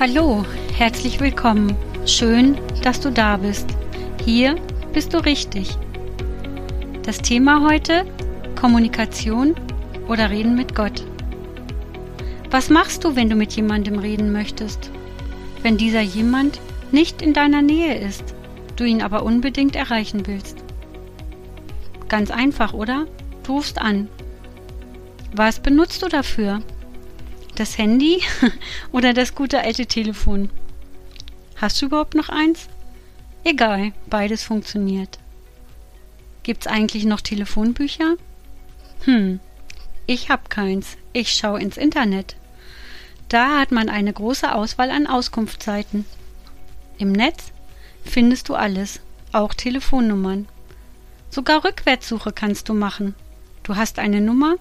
Hallo, herzlich willkommen. Schön, dass du da bist. Hier bist du richtig. Das Thema heute Kommunikation oder Reden mit Gott. Was machst du, wenn du mit jemandem reden möchtest? Wenn dieser jemand nicht in deiner Nähe ist, du ihn aber unbedingt erreichen willst. Ganz einfach, oder? Du rufst an. Was benutzt du dafür? Das Handy oder das gute alte Telefon? Hast du überhaupt noch eins? Egal, beides funktioniert. Gibt's eigentlich noch Telefonbücher? Hm, ich hab keins. Ich schau ins Internet. Da hat man eine große Auswahl an Auskunftsseiten. Im Netz findest du alles, auch Telefonnummern. Sogar Rückwärtssuche kannst du machen. Du hast eine Nummer,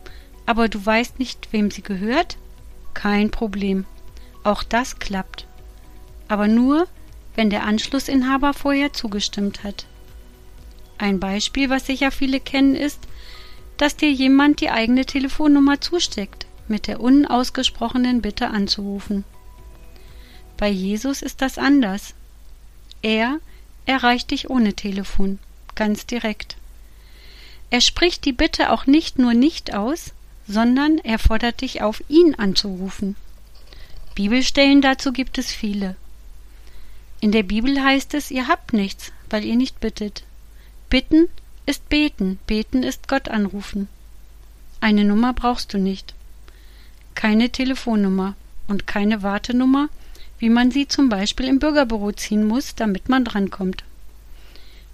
aber du weißt nicht, wem sie gehört? Kein Problem. Auch das klappt. Aber nur, wenn der Anschlussinhaber vorher zugestimmt hat. Ein Beispiel, was sicher viele kennen, ist, dass dir jemand die eigene Telefonnummer zusteckt, mit der unausgesprochenen Bitte anzurufen. Bei Jesus ist das anders. Er erreicht dich ohne Telefon, ganz direkt. Er spricht die Bitte auch nicht nur nicht aus, sondern er fordert dich auf, ihn anzurufen. Bibelstellen dazu gibt es viele. In der Bibel heißt es, ihr habt nichts, weil ihr nicht bittet. Bitten ist beten, beten ist Gott anrufen. Eine Nummer brauchst du nicht. Keine Telefonnummer und keine Wartenummer, wie man sie zum Beispiel im Bürgerbüro ziehen muss, damit man drankommt.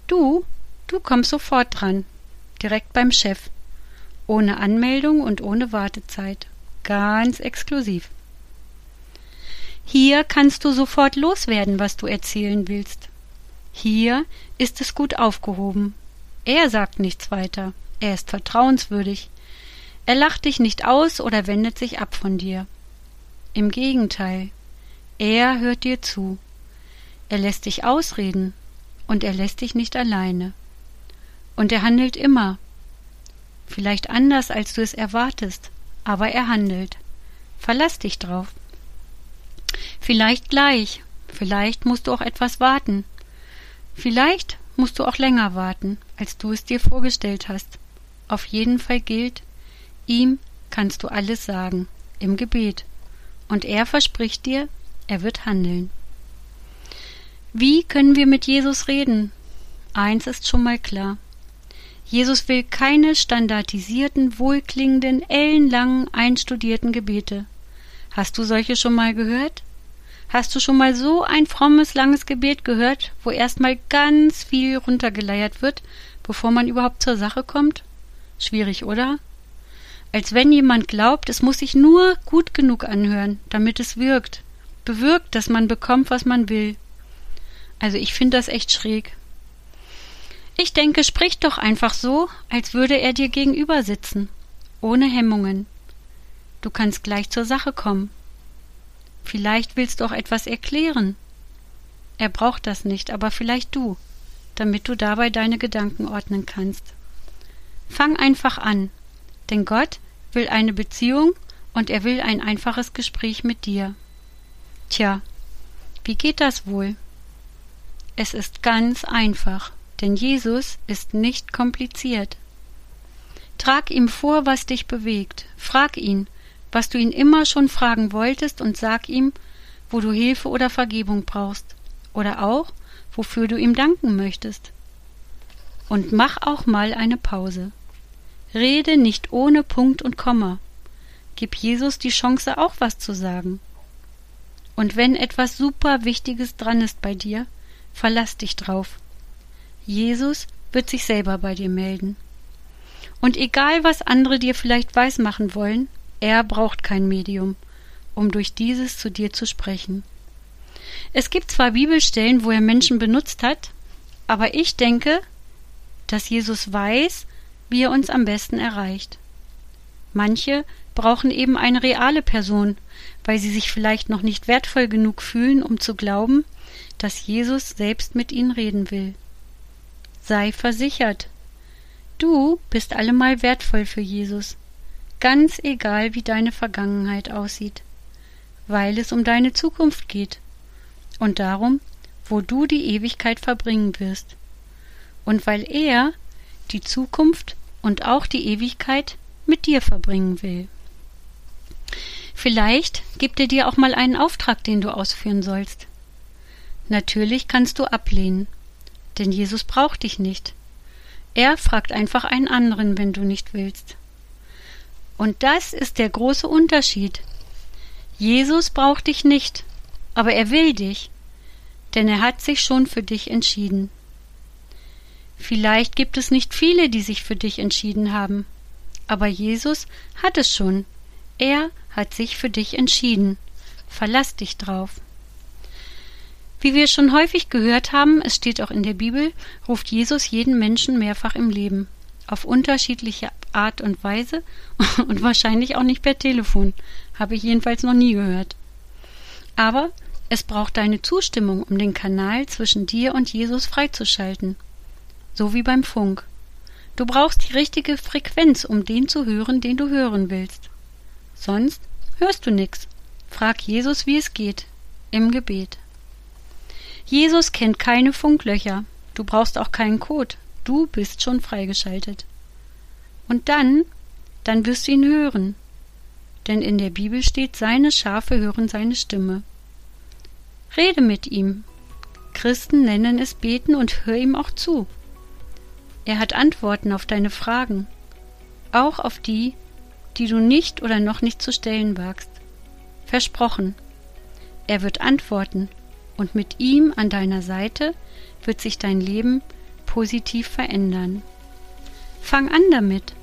Du, du kommst sofort dran, direkt beim Chef, ohne Anmeldung und ohne Wartezeit, ganz exklusiv. Hier kannst du sofort loswerden, was du erzählen willst. Hier ist es gut aufgehoben. Er sagt nichts weiter. Er ist vertrauenswürdig. Er lacht dich nicht aus oder wendet sich ab von dir. Im Gegenteil, er hört dir zu. Er lässt dich ausreden und er lässt dich nicht alleine. Und er handelt immer. Vielleicht anders, als du es erwartest, aber er handelt. Verlass dich drauf. Vielleicht gleich, vielleicht musst du auch etwas warten. Vielleicht musst du auch länger warten, als du es dir vorgestellt hast. Auf jeden Fall gilt, ihm kannst du alles sagen, im Gebet. Und er verspricht dir, er wird handeln. Wie können wir mit Jesus reden? Eins ist schon mal klar. Jesus will keine standardisierten, wohlklingenden, ellenlangen, einstudierten Gebete. Hast du solche schon mal gehört? Hast du schon mal so ein frommes, langes Gebet gehört, wo erstmal ganz viel runtergeleiert wird, bevor man überhaupt zur Sache kommt? Schwierig, oder? Als wenn jemand glaubt, es muss sich nur gut genug anhören, damit es wirkt, bewirkt, dass man bekommt, was man will. Also ich finde das echt schräg. Ich denke, sprich doch einfach so, als würde er dir gegenüber sitzen, ohne Hemmungen. Du kannst gleich zur Sache kommen. Vielleicht willst du auch etwas erklären. Er braucht das nicht, aber vielleicht du, damit du dabei deine Gedanken ordnen kannst. Fang einfach an, denn Gott will eine Beziehung und er will ein einfaches Gespräch mit dir. Tja, wie geht das wohl? Es ist ganz einfach, denn Jesus ist nicht kompliziert. Trag ihm vor, was dich bewegt, frag ihn, was du ihn immer schon fragen wolltest und sag ihm, wo du Hilfe oder Vergebung brauchst oder auch, wofür du ihm danken möchtest. Und mach auch mal eine Pause. Rede nicht ohne Punkt und Komma. Gib Jesus die Chance, auch was zu sagen. Und wenn etwas super Wichtiges dran ist bei dir, verlass dich drauf. Jesus wird sich selber bei dir melden. Und egal, was andere dir vielleicht weismachen wollen, er braucht kein Medium, um durch dieses zu dir zu sprechen. Es gibt zwar Bibelstellen, wo er Menschen benutzt hat, aber ich denke, dass Jesus weiß, wie er uns am besten erreicht. Manche brauchen eben eine reale Person, weil sie sich vielleicht noch nicht wertvoll genug fühlen, um zu glauben, dass Jesus selbst mit ihnen reden will. Sei versichert. Du bist allemal wertvoll für Jesus ganz egal wie deine Vergangenheit aussieht. weil es um deine Zukunft geht und darum, wo du die Ewigkeit verbringen wirst, und weil er die Zukunft und auch die Ewigkeit mit dir verbringen will. Vielleicht gibt er dir auch mal einen Auftrag, den du ausführen sollst. Natürlich kannst du ablehnen, denn Jesus braucht dich nicht. Er fragt einfach einen anderen, wenn du nicht willst. Und das ist der große Unterschied. Jesus braucht dich nicht, aber er will dich, denn er hat sich schon für dich entschieden. Vielleicht gibt es nicht viele, die sich für dich entschieden haben, aber Jesus hat es schon. Er hat sich für dich entschieden. Verlass dich drauf. Wie wir schon häufig gehört haben, es steht auch in der Bibel, ruft Jesus jeden Menschen mehrfach im Leben, auf unterschiedliche Art und Weise und wahrscheinlich auch nicht per Telefon, habe ich jedenfalls noch nie gehört. Aber es braucht deine Zustimmung, um den Kanal zwischen dir und Jesus freizuschalten, so wie beim Funk. Du brauchst die richtige Frequenz, um den zu hören, den du hören willst. Sonst hörst du nix. Frag Jesus, wie es geht, im Gebet. Jesus kennt keine Funklöcher. Du brauchst auch keinen Code. Du bist schon freigeschaltet. Und dann, dann wirst du ihn hören. Denn in der Bibel steht, seine Schafe hören seine Stimme. Rede mit ihm. Christen nennen es beten und hör ihm auch zu. Er hat Antworten auf deine Fragen, auch auf die, die du nicht oder noch nicht zu stellen wagst. Versprochen. Er wird antworten und mit ihm an deiner Seite wird sich dein Leben positiv verändern. Fang an damit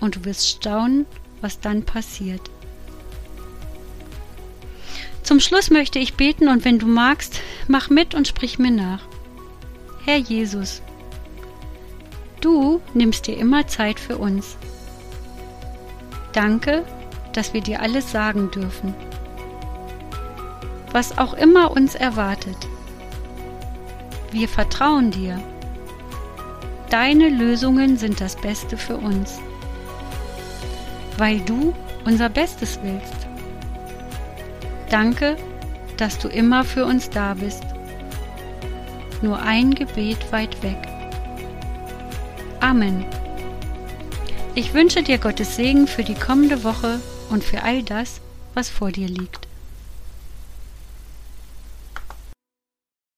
und du wirst staunen, was dann passiert. Zum Schluss möchte ich beten und wenn du magst, mach mit und sprich mir nach. Herr Jesus, du nimmst dir immer Zeit für uns. Danke, dass wir dir alles sagen dürfen was auch immer uns erwartet. Wir vertrauen dir. Deine Lösungen sind das Beste für uns, weil du unser Bestes willst. Danke, dass du immer für uns da bist. Nur ein Gebet weit weg. Amen. Ich wünsche dir Gottes Segen für die kommende Woche und für all das, was vor dir liegt.